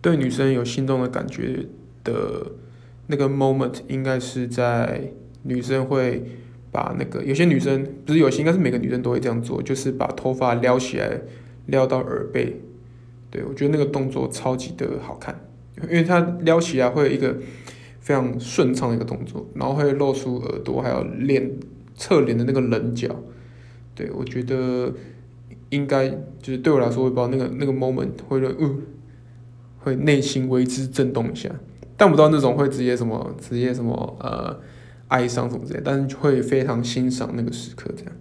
对女生有心动的感觉的那个 moment，应该是在女生会把那个有些女生不是有些，应该是每个女生都会这样做，就是把头发撩起来，撩到耳背。对，我觉得那个动作超级的好看，因为它撩起来会有一个非常顺畅的一个动作，然后会露出耳朵，还有脸侧脸的那个棱角。对，我觉得应该就是对我来说，我不知道那个那个 moment 会让嗯，会内心为之震动一下，但不知道那种会直接什么直接什么呃哀伤什么之类，但是会非常欣赏那个时刻这样。